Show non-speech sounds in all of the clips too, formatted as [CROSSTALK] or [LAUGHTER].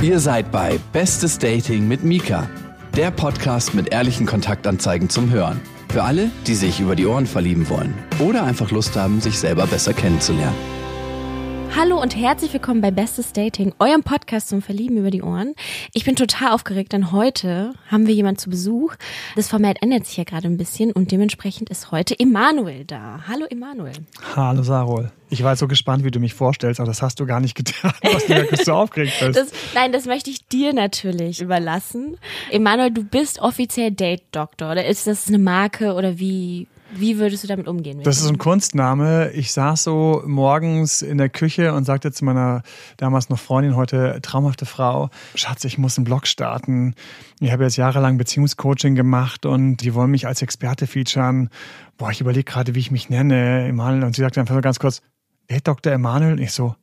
Ihr seid bei Bestes Dating mit Mika, der Podcast mit ehrlichen Kontaktanzeigen zum Hören. Für alle, die sich über die Ohren verlieben wollen oder einfach Lust haben, sich selber besser kennenzulernen. Hallo und herzlich willkommen bei Bestes Dating, eurem Podcast zum Verlieben über die Ohren. Ich bin total aufgeregt, denn heute haben wir jemanden zu Besuch. Das Format ändert sich ja gerade ein bisschen und dementsprechend ist heute Emanuel da. Hallo Emanuel. Hallo Sarol. Ich war so gespannt, wie du mich vorstellst, aber das hast du gar nicht getan, [LAUGHS] was du wirklich so aufgeregt bist. Das, nein, das möchte ich dir natürlich überlassen. Emanuel, du bist offiziell Date-Doktor oder ist das eine Marke oder wie, wie würdest du damit umgehen? Das ist ein Kunstname. Ich saß so morgens in der Küche und sagte zu meiner damals noch Freundin, heute traumhafte Frau, Schatz, ich muss einen Blog starten. Ich habe jetzt jahrelang Beziehungscoaching gemacht und die wollen mich als Experte featuren. Boah, ich überlege gerade, wie ich mich nenne, Emanuel. Und sie sagte einfach so ganz kurz, Date Dr. Emanuel. Und ich so,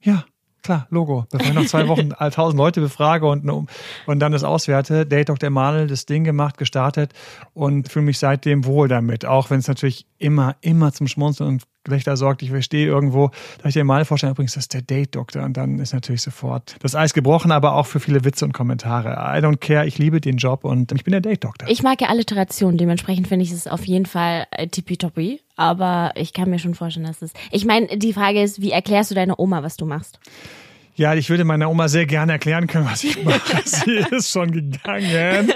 ja, Klar, Logo. Bevor ich noch zwei Wochen [LAUGHS] tausend Leute befrage und, und dann das auswerte, Date Dr. Emanuel, das Ding gemacht, gestartet und fühle mich seitdem wohl damit. Auch wenn es natürlich immer, immer zum Schmunzeln und Gelächter sorgt. Ich verstehe irgendwo, da ich dir mal vorstellen, übrigens, das ist der Date-Doktor und dann ist natürlich sofort das Eis gebrochen, aber auch für viele Witze und Kommentare. I don't care, ich liebe den Job und ich bin der Date-Doktor. Ich mag ja Alliteration, dementsprechend finde ich es auf jeden Fall äh, tippitoppi, aber ich kann mir schon vorstellen, dass es. Ich meine, die Frage ist, wie erklärst du deiner Oma, was du machst? Ja, ich würde meiner Oma sehr gerne erklären können, was ich mache. [LAUGHS] Sie ist schon gegangen.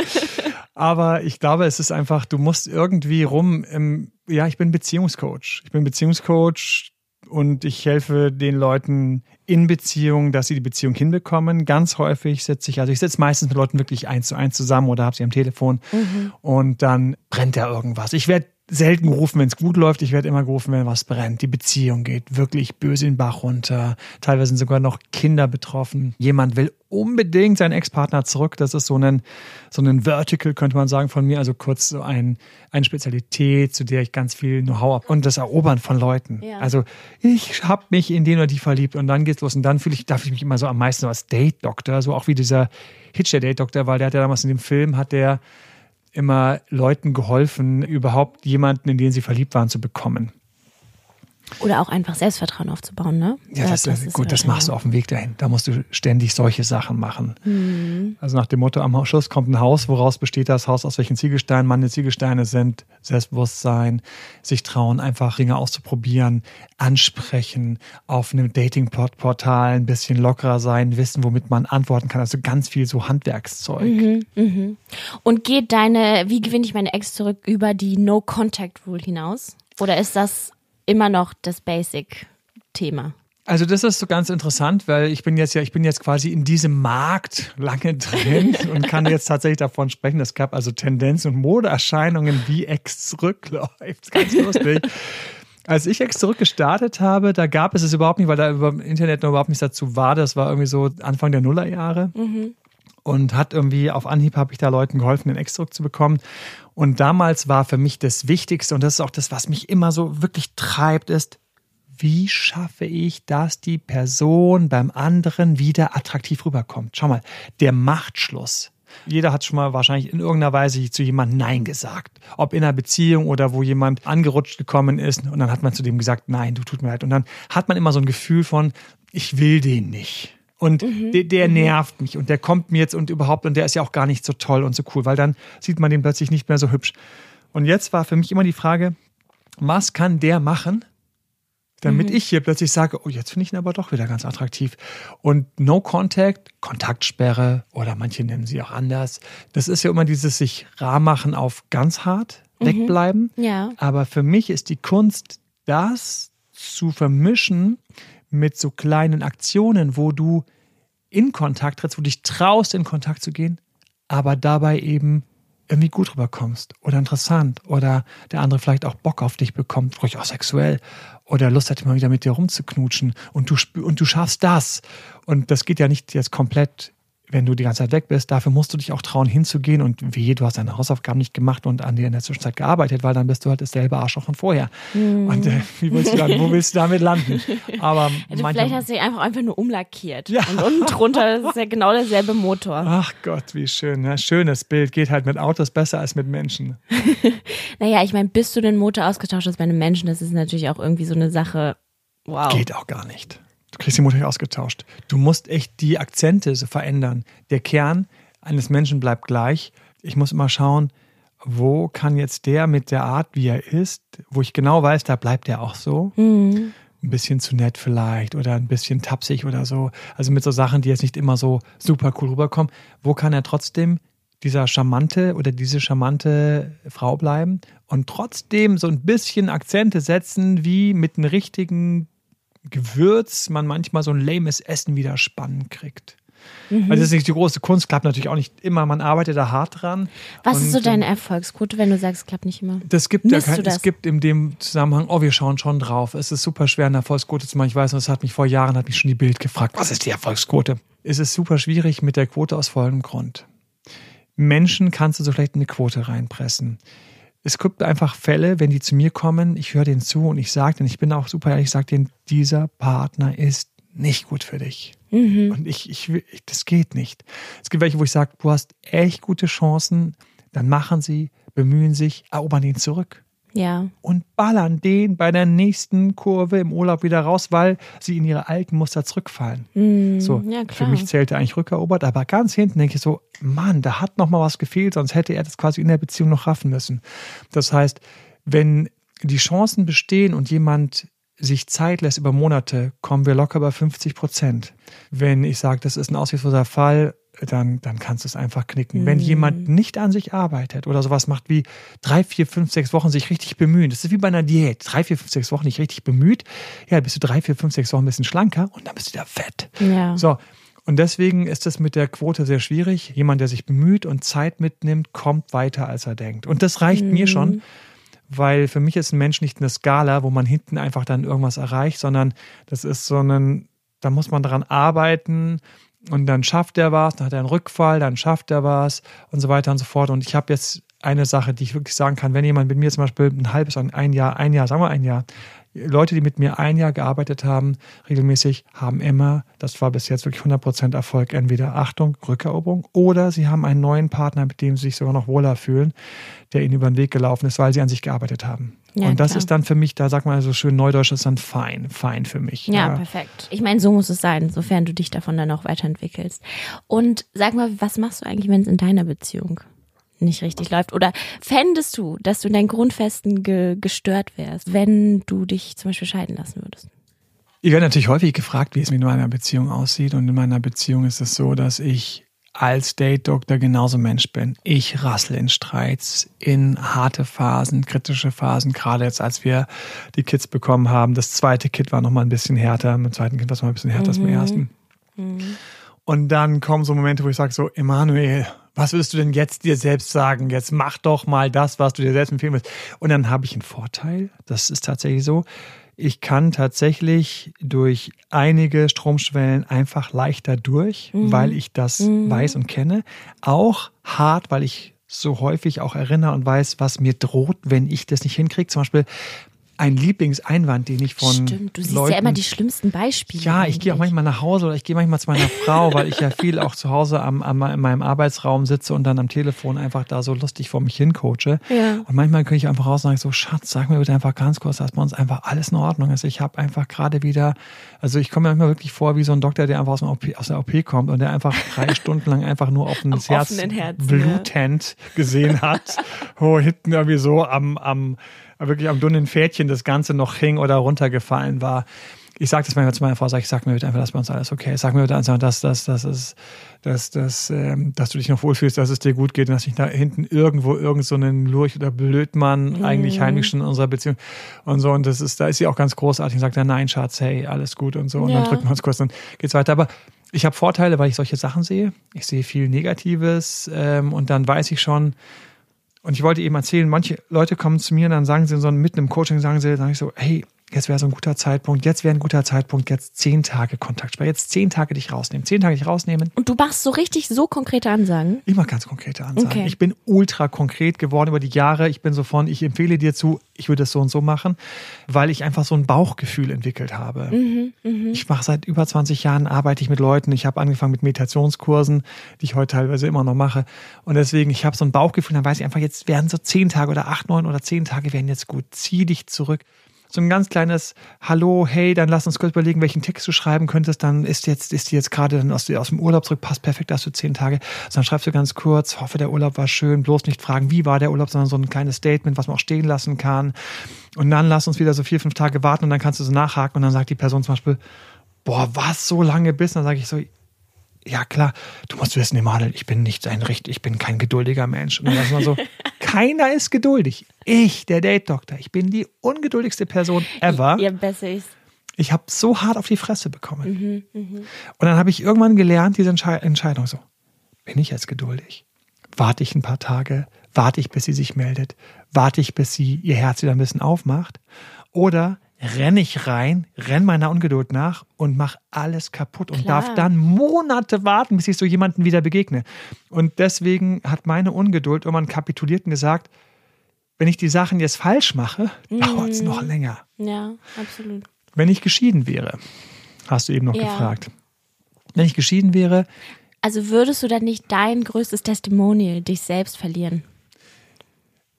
Aber ich glaube, es ist einfach, du musst irgendwie rum im, ja, ich bin Beziehungscoach. Ich bin Beziehungscoach und ich helfe den Leuten in Beziehungen, dass sie die Beziehung hinbekommen. Ganz häufig setze ich, also ich setze meistens mit Leuten wirklich eins zu eins zusammen oder habe sie am Telefon mhm. und dann brennt da irgendwas. Ich werde selten gerufen, wenn es gut läuft. Ich werde immer gerufen, wenn was brennt. Die Beziehung geht wirklich böse in den Bach runter. Teilweise sind sogar noch Kinder betroffen. Jemand will unbedingt seinen Ex-Partner zurück. Das ist so ein, so ein Vertical, könnte man sagen, von mir. Also kurz so ein, eine Spezialität, zu der ich ganz viel Know-how habe. Und das Erobern von Leuten. Ja. Also ich habe mich in den oder die verliebt und dann geht's los. Und dann fühle ich, darf ich mich immer so am meisten so als Date-Doktor, so auch wie dieser Hitch der Date-Doktor, weil der hat ja damals in dem Film, hat der immer Leuten geholfen, überhaupt jemanden, in den sie verliebt waren, zu bekommen. Oder auch einfach Selbstvertrauen aufzubauen, ne? Ja, das, das ist gut, das machst du auf dem Weg dahin. Da musst du ständig solche Sachen machen. Mhm. Also nach dem Motto, am Schluss kommt ein Haus, woraus besteht das Haus, aus welchen Ziegelsteinen meine Ziegelsteine sind, Selbstbewusstsein, sich trauen, einfach Dinge auszuprobieren, ansprechen, auf einem Dating-Portal ein bisschen lockerer sein, wissen, womit man antworten kann. Also ganz viel so Handwerkszeug. Mhm, mh. Und geht deine, wie gewinne ich meine Ex zurück, über die No-Contact-Rule hinaus? Oder ist das immer noch das Basic-Thema. Also das ist so ganz interessant, weil ich bin jetzt ja, ich bin jetzt quasi in diesem Markt lange drin [LAUGHS] und kann jetzt tatsächlich davon sprechen. Es gab also Tendenzen und Modeerscheinungen, wie Ex zurückläuft. [LAUGHS] Ganz lustig. Als ich Ex zurück gestartet habe, da gab es es überhaupt nicht, weil da über Internet noch überhaupt nichts dazu war. Das war irgendwie so Anfang der Nullerjahre. Mhm. Und hat irgendwie auf Anhieb habe ich da Leuten geholfen, den Ex zurückzubekommen. Und damals war für mich das Wichtigste, und das ist auch das, was mich immer so wirklich treibt, ist, wie schaffe ich, dass die Person beim anderen wieder attraktiv rüberkommt? Schau mal, der Machtschluss. Jeder hat schon mal wahrscheinlich in irgendeiner Weise zu jemandem Nein gesagt. Ob in einer Beziehung oder wo jemand angerutscht gekommen ist und dann hat man zu dem gesagt, nein, du tut mir leid. Und dann hat man immer so ein Gefühl von, ich will den nicht. Und mhm. der, der mhm. nervt mich und der kommt mir jetzt und überhaupt und der ist ja auch gar nicht so toll und so cool, weil dann sieht man den plötzlich nicht mehr so hübsch. Und jetzt war für mich immer die Frage, was kann der machen, damit mhm. ich hier plötzlich sage, oh, jetzt finde ich ihn aber doch wieder ganz attraktiv. Und No Contact, Kontaktsperre oder manche nennen sie auch anders. Das ist ja immer dieses sich rar machen auf ganz hart mhm. wegbleiben. Ja. Aber für mich ist die Kunst, das zu vermischen mit so kleinen Aktionen, wo du in Kontakt trittst, wo du dich traust, in Kontakt zu gehen, aber dabei eben irgendwie gut rüberkommst oder interessant oder der andere vielleicht auch Bock auf dich bekommt, ruhig auch sexuell oder Lust hat, immer wieder mit dir rumzuknutschen und du, und du schaffst das. Und das geht ja nicht jetzt komplett wenn du die ganze Zeit weg bist, dafür musst du dich auch trauen, hinzugehen und wie, du hast deine Hausaufgaben nicht gemacht und an dir in der Zwischenzeit gearbeitet, weil dann bist du halt dasselbe Arschloch von vorher. Mm. Und äh, wie willst du dann, wo willst du damit landen? Aber [LAUGHS] also vielleicht hast du dich einfach, einfach nur umlackiert. Ja. Und unten drunter [LAUGHS] ist ja genau derselbe Motor. Ach Gott, wie schön. Ne? Schönes Bild. Geht halt mit Autos besser als mit Menschen. [LAUGHS] naja, ich meine, bis du den Motor ausgetauscht hast bei einem Menschen, das ist natürlich auch irgendwie so eine Sache. Wow. Geht auch gar nicht. Du kriegst die Mutter ausgetauscht. Du musst echt die Akzente so verändern. Der Kern eines Menschen bleibt gleich. Ich muss immer schauen, wo kann jetzt der mit der Art, wie er ist, wo ich genau weiß, da bleibt er auch so. Mhm. Ein bisschen zu nett vielleicht oder ein bisschen tapsig oder so. Also mit so Sachen, die jetzt nicht immer so super cool rüberkommen. Wo kann er trotzdem dieser charmante oder diese charmante Frau bleiben und trotzdem so ein bisschen Akzente setzen, wie mit einem richtigen Gewürz man manchmal so ein lames Essen wieder spannend kriegt. Mhm. Also das ist nicht die große Kunst, klappt natürlich auch nicht immer, man arbeitet da hart dran. Was ist so deine Erfolgsquote, wenn du sagst, es klappt nicht immer? Das gibt ja kein, das? es gibt in dem Zusammenhang, oh, wir schauen schon drauf. Es ist super schwer, eine Erfolgsquote zu machen. Ich weiß, das hat mich vor Jahren, hat mich schon die Bild gefragt, was ist die Erfolgsquote? Es ist super schwierig mit der Quote aus folgendem Grund. Menschen kannst du so vielleicht in eine Quote reinpressen. Es gibt einfach Fälle, wenn die zu mir kommen, ich höre denen zu und ich sage denen, ich bin auch super ehrlich, ich sage denen, dieser Partner ist nicht gut für dich. Mhm. Und ich, ich, ich, das geht nicht. Es gibt welche, wo ich sage, du hast echt gute Chancen, dann machen sie, bemühen sich, erobern ihn zurück. Ja. Und ballern den bei der nächsten Kurve im Urlaub wieder raus, weil sie in ihre alten Muster zurückfallen. Mm, so, ja, für mich zählte eigentlich rückerobert, aber ganz hinten denke ich so, Mann, da hat noch mal was gefehlt, sonst hätte er das quasi in der Beziehung noch raffen müssen. Das heißt, wenn die Chancen bestehen und jemand sich Zeit lässt über Monate, kommen wir locker bei 50 Prozent. Wenn ich sage, das ist ein aussichtsloser Fall, dann, dann kannst du es einfach knicken. Mhm. Wenn jemand nicht an sich arbeitet oder sowas macht wie drei, vier, fünf, sechs Wochen sich richtig bemühen, das ist wie bei einer Diät. Drei, vier, fünf, sechs Wochen nicht richtig bemüht, ja, bist du drei, vier, fünf, sechs Wochen ein bisschen schlanker und dann bist du wieder fett. Ja. So. Und deswegen ist es mit der Quote sehr schwierig. Jemand, der sich bemüht und Zeit mitnimmt, kommt weiter, als er denkt. Und das reicht mhm. mir schon, weil für mich ist ein Mensch nicht eine Skala, wo man hinten einfach dann irgendwas erreicht, sondern das ist so ein, da muss man daran arbeiten und dann schafft er was, dann hat er einen Rückfall, dann schafft er was und so weiter und so fort. Und ich habe jetzt eine Sache, die ich wirklich sagen kann, wenn jemand mit mir zum Beispiel ein halbes, ein Jahr, ein Jahr, sagen wir ein Jahr, Leute, die mit mir ein Jahr gearbeitet haben, regelmäßig, haben immer, das war bis jetzt wirklich 100% Erfolg, entweder Achtung, Rückeroberung oder sie haben einen neuen Partner, mit dem sie sich sogar noch wohler fühlen, der ihnen über den Weg gelaufen ist, weil sie an sich gearbeitet haben. Ja, und das klar. ist dann für mich, da sagt man so schön neudeutsch, ist dann fein, fein für mich. Ja, ja, perfekt. Ich meine, so muss es sein, sofern du dich davon dann auch weiterentwickelst. Und sag mal, was machst du eigentlich, wenn es in deiner Beziehung nicht richtig läuft? Oder fändest du, dass du in deinen Grundfesten ge gestört wärst, wenn du dich zum Beispiel scheiden lassen würdest? Ich werde natürlich häufig gefragt, wie es mit meiner Beziehung aussieht. Und in meiner Beziehung ist es so, dass ich als Date-Doktor genauso Mensch bin. Ich rassel in Streits, in harte Phasen, kritische Phasen, gerade jetzt, als wir die Kids bekommen haben. Das zweite Kind war noch mal ein bisschen härter, mit dem zweiten Kind war es noch ein bisschen härter mhm. als beim ersten. Mhm. Und dann kommen so Momente, wo ich sage so, Emanuel, was würdest du denn jetzt dir selbst sagen? Jetzt mach doch mal das, was du dir selbst empfehlen willst. Und dann habe ich einen Vorteil, das ist tatsächlich so. Ich kann tatsächlich durch einige Stromschwellen einfach leichter durch, mhm. weil ich das mhm. weiß und kenne. Auch hart, weil ich so häufig auch erinnere und weiß, was mir droht, wenn ich das nicht hinkriege. Zum Beispiel ein Lieblingseinwand, den ich von Stimmt, du siehst Leuten, ja immer die schlimmsten Beispiele. Ja, ich gehe auch manchmal nach Hause oder ich gehe manchmal zu meiner Frau, weil ich ja viel auch zu Hause am, am, in meinem Arbeitsraum sitze und dann am Telefon einfach da so lustig vor mich hin coache. Ja. Und manchmal könnte ich einfach raus und sage so, Schatz, sag mir bitte einfach ganz kurz, dass bei uns einfach alles in Ordnung ist. Ich habe einfach gerade wieder, also ich komme mir manchmal wirklich vor wie so ein Doktor, der einfach aus, OP, aus der OP kommt und der einfach drei [LAUGHS] Stunden lang einfach nur auf ein Herz, Herzen, blutend ja. gesehen hat, [LAUGHS] wo hinten irgendwie so am, am wirklich am dünnen Pfädchen das Ganze noch hing oder runtergefallen war. Ich sage das manchmal zu meiner Frau, sag ich sag mir bitte einfach, dass bei uns alles okay ist. Sag mir bitte einfach, dass, dass, dass, dass, dass, dass, ähm, dass du dich noch wohlfühlst, dass es dir gut geht und dass nicht da hinten irgendwo irgend so einen Lurch oder Blödmann mhm. eigentlich heimlich schon in unserer Beziehung und so. Und das ist, da ist sie auch ganz großartig und sagt dann, nein, Schatz, hey, alles gut und so. Und ja. dann drücken wir uns kurz, dann geht's weiter. Aber ich habe Vorteile, weil ich solche Sachen sehe. Ich sehe viel Negatives ähm, und dann weiß ich schon, und ich wollte eben erzählen, manche Leute kommen zu mir und dann sagen sie so mitten im Coaching, sagen sie, sagen ich so, hey, jetzt wäre so ein guter Zeitpunkt, jetzt wäre ein guter Zeitpunkt, jetzt zehn Tage Kontaktsperre, jetzt zehn Tage dich rausnehmen, zehn Tage dich rausnehmen. Und du machst so richtig so konkrete Ansagen? Ich mache ganz konkrete Ansagen. Okay. Ich bin ultra konkret geworden über die Jahre. Ich bin so von, ich empfehle dir zu, ich würde es so und so machen, weil ich einfach so ein Bauchgefühl entwickelt habe. Mhm, mh. Ich mache seit über 20 Jahren, arbeite ich mit Leuten. Ich habe angefangen mit Meditationskursen, die ich heute teilweise immer noch mache. Und deswegen, ich habe so ein Bauchgefühl, dann weiß ich einfach, jetzt werden so zehn Tage oder acht, neun oder zehn Tage werden jetzt gut. Zieh dich zurück. So ein ganz kleines Hallo, hey, dann lass uns kurz überlegen, welchen Text du schreiben könntest. Dann ist jetzt, ist die jetzt gerade aus, aus dem Urlaub zurück, passt perfekt, hast du zehn Tage. Also dann schreibst du ganz kurz, hoffe, der Urlaub war schön, bloß nicht fragen, wie war der Urlaub, sondern so ein kleines Statement, was man auch stehen lassen kann. Und dann lass uns wieder so vier, fünf Tage warten und dann kannst du so nachhaken und dann sagt die Person zum Beispiel, boah, was so lange bis? Und dann sage ich so, ja klar, du musst wissen, Emanuel, ich bin nicht ein Richt, ich bin kein geduldiger Mensch. Und dann ist man so, [LAUGHS] keiner ist geduldig. Ich, der Date-Doktor, ich bin die ungeduldigste Person ever. Ja, besser ist. Ich habe so hart auf die Fresse bekommen. Und dann habe ich irgendwann gelernt, diese Entschei Entscheidung so, bin ich jetzt geduldig? Warte ich ein paar Tage? Warte ich, bis sie sich meldet? Warte ich, bis sie ihr Herz wieder ein bisschen aufmacht? Oder renne ich rein, renn meiner Ungeduld nach und mache alles kaputt und Klar. darf dann Monate warten, bis ich so jemanden wieder begegne. Und deswegen hat meine Ungeduld irgendwann kapituliert und gesagt, wenn ich die Sachen jetzt falsch mache, dauert es noch länger. Ja, absolut. Wenn ich geschieden wäre, hast du eben noch Ja. gefragt. Wenn ich geschieden wäre, Also würdest du dann nicht dein größtes Testimonial, dich selbst verlieren?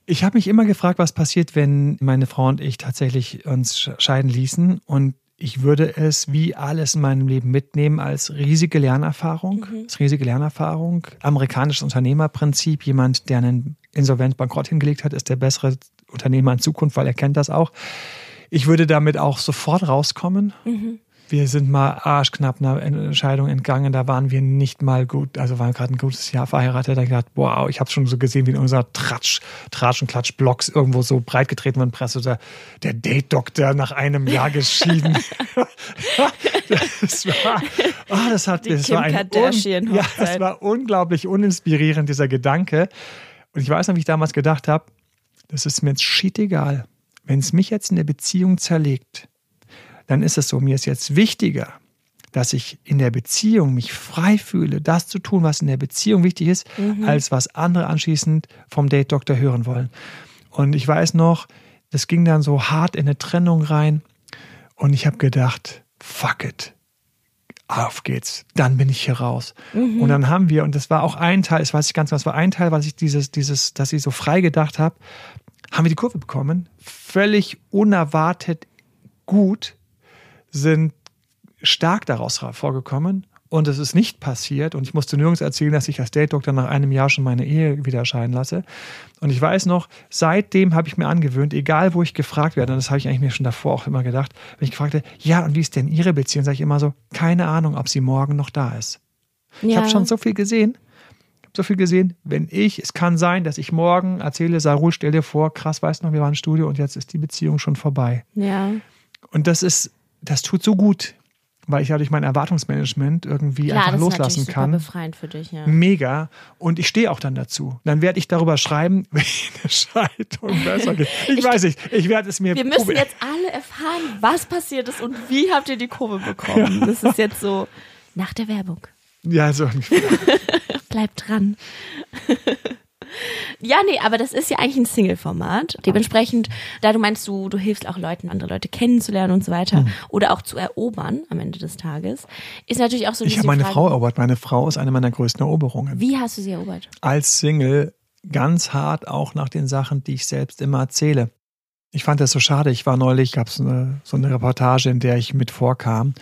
Ich habe mich immer gefragt, was passiert, wenn meine Frau und ich tatsächlich uns sch- scheiden ließen. Und ich würde es wie alles in meinem Leben mitnehmen als riesige Lernerfahrung. Als riesige Lernerfahrung. Amerikanisches Unternehmerprinzip. Jemand, der einen Insolvenz bankrott hingelegt hat, ist der bessere Unternehmer in Zukunft, weil er kennt das auch. Ich würde damit auch sofort rauskommen. Wir sind mal arschknapp einer Entscheidung entgangen. Da waren wir nicht mal gut, also waren gerade ein gutes Jahr verheiratet. Da gedacht, wow, ich habe schon so gesehen, wie in unserer Tratsch, Tratsch und Klatsch Blogs irgendwo so breit getreten wird, Presse, der, der Date-Doktor nach einem Jahr geschieden. [LAUGHS] das war, ah, das hat, Die das Kim war ein, un, ja, das war unglaublich uninspirierend, dieser Gedanke. Und ich weiß noch, wie ich damals gedacht habe, das ist mir jetzt shit egal. Wenn es mich jetzt in der Beziehung zerlegt, dann ist es so, mir ist jetzt wichtiger, dass ich in der Beziehung mich frei fühle, das zu tun, was in der Beziehung wichtig ist, als was andere anschließend vom Date-Doktor hören wollen. Und ich weiß noch, das ging dann so hart in eine Trennung rein und ich habe gedacht, fuck it. Auf geht's. Dann bin ich hier raus. Und dann haben wir, und das war auch ein Teil, das weiß ich ganz genau, das war ein Teil, was ich dieses, dieses, dass ich so frei gedacht habe, haben wir die Kurve bekommen. Völlig unerwartet gut, sind stark daraus vorgekommen und es ist nicht passiert und ich musste nirgends erzählen, dass ich als Date-Doktor nach einem Jahr schon meine Ehe wieder scheiden lasse. Und ich weiß noch, seitdem habe ich mir angewöhnt, egal wo ich gefragt werde, und das habe ich eigentlich mir schon davor auch immer gedacht, wenn ich gefragt werde, ja, und wie ist denn Ihre Beziehung, sage ich immer so, keine Ahnung, ob sie morgen noch da ist. Ich Ja. habe schon so viel gesehen. Ich habe so viel gesehen. Wenn ich, es kann sein, dass ich morgen erzähle, Sarul, stell dir vor, krass, weißt du noch, wir waren im Studio und jetzt ist die Beziehung schon vorbei. Ja. Und das ist, das tut so gut, weil ich ja durch mein Erwartungsmanagement irgendwie Klar, einfach das ist loslassen natürlich super kann. befreiend für dich, ja. Mega. Und ich stehe auch dann dazu. Dann werde ich darüber schreiben, [LAUGHS] wie eine Scheidung besser geht. Ich, weiß nicht. Ich werde es mir Wir müssen jetzt alle erfahren, was passiert ist und wie habt ihr die Kurve bekommen. Das ist jetzt so nach der Werbung. Ja, so. [LAUGHS] Bleibt dran. Ja, nee, aber das ist ja eigentlich ein Single-Format. Dementsprechend, da du meinst, du, du hilfst auch Leuten, andere Leute kennenzulernen und so weiter Hm. oder auch zu erobern am Ende des Tages, ist natürlich auch so Ich habe meine Frage, Frau erobert. Meine Frau ist eine meiner größten Eroberungen. Wie hast du sie erobert? als Single ganz hart auch nach den Sachen, die ich selbst immer erzähle. Ich fand das so schade. Ich war neulich, gab es so eine Reportage, in der ich mit vorkam.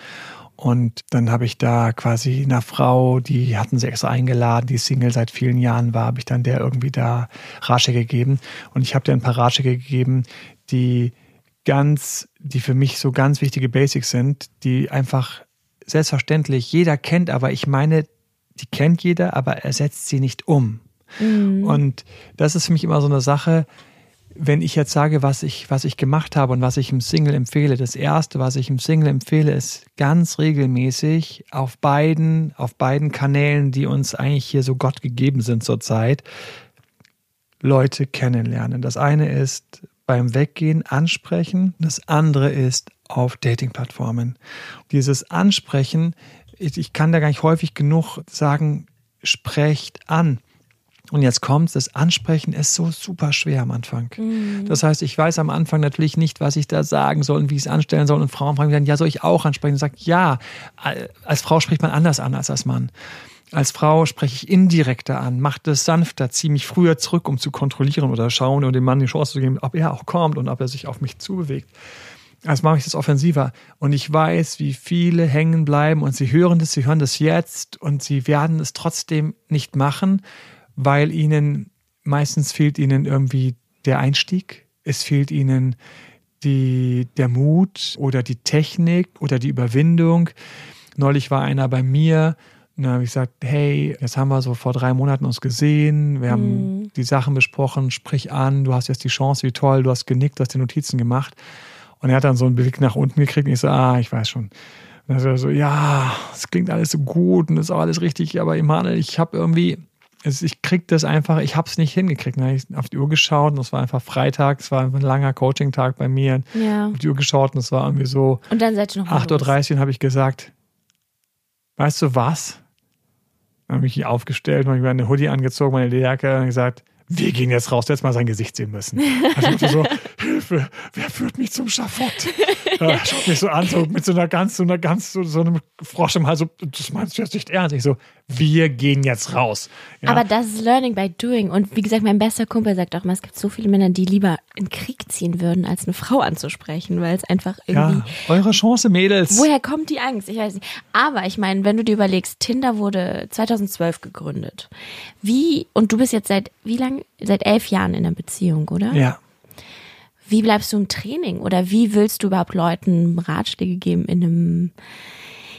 Und dann habe ich da quasi einer Frau, die hatten sie extra eingeladen, die Single seit vielen Jahren war, habe ich dann der irgendwie da Ratschläge gegeben. Und ich habe dir ein paar Ratschläge gegeben, die ganz, die für mich so ganz wichtige Basics sind, die einfach selbstverständlich jeder kennt, aber ich meine, die kennt jeder, aber er setzt sie nicht um. Und das ist für mich immer so eine Sache, wenn ich jetzt sage, was ich, was ich gemacht habe und was ich im Single empfehle. Das erste, was ich im Single empfehle, ist ganz regelmäßig auf beiden, auf beiden Kanälen, die uns eigentlich hier so Gott gegeben sind zurzeit, Leute kennenlernen. Das eine ist beim Weggehen ansprechen, das andere ist auf Dating-Plattformen. Dieses Ansprechen, ich, ich kann da gar nicht häufig genug sagen, sprecht an. Und jetzt kommt's, das Ansprechen ist so super schwer am Anfang. Das heißt, ich weiß am Anfang natürlich nicht, was ich da sagen soll und wie ich es anstellen soll. Und Frauen fragen dann, ja, soll ich auch ansprechen? Und sagt, ja, als Frau spricht man anders an als als Mann. Als Frau spreche ich indirekter an, mache das sanfter, ziehe mich früher zurück, um zu kontrollieren oder schauen und dem Mann die Chance zu geben, ob er auch kommt und ob er sich auf mich zubewegt. Also mache ich das offensiver. Und ich weiß, wie viele hängen bleiben und sie hören das, sie hören das jetzt und sie werden es trotzdem nicht machen, weil ihnen meistens fehlt ihnen irgendwie der Einstieg. Es fehlt ihnen die, der Mut oder die Technik oder die Überwindung. Neulich war einer bei mir, und dann habe ich gesagt, hey, jetzt haben wir so vor drei Monaten uns gesehen, wir haben Mhm. die Sachen besprochen, sprich an, du hast jetzt die Chance, wie toll, du hast genickt, du hast die Notizen gemacht. Und er hat dann so einen Blick nach unten gekriegt und ich so, ah, ich weiß schon. Und dann er so, ja, es klingt alles so gut und ist auch alles richtig, aber Emanuel, ich habe irgendwie, es, ich krieg das einfach, ich habe es nicht hingekriegt. Dann habe ich auf die Uhr geschaut und es war einfach Freitag, es war einfach ein langer Coaching-Tag bei mir. Ja. Auf die Uhr geschaut und es war irgendwie so Und dann seid ihr noch mal 8.30 Uhr habe ich gesagt, weißt du was? Dann habe ich mich aufgestellt, habe ich meine Hoodie angezogen, meine Lederjacke und gesagt, wir gehen jetzt raus, du hättest mal sein Gesicht sehen müssen. [LAUGHS] Also so, Hilfe, wer führt mich zum Schafott? [LAUGHS] Er schaut mich so an, so mit so einer ganz, so einer ganz, so, so einem Frosch im Hals, so, das meinst du jetzt nicht ernst? Ich so, wir gehen jetzt raus. Ja. Aber das ist Learning by Doing. Und wie gesagt, mein bester Kumpel sagt auch immer, es gibt so viele Männer, die lieber in Krieg ziehen würden, als eine Frau anzusprechen, weil es einfach irgendwie. ja, eure Chance, Mädels. Woher kommt die Angst? Ich weiß nicht. Aber ich meine, wenn du dir überlegst, Tinder wurde 2012 gegründet. Wie, und du bist jetzt seit, wie lang? Seit elf Jahren in einer Beziehung, oder? Ja. Wie bleibst du im Training? Oder wie willst du überhaupt Leuten Ratschläge geben in einem,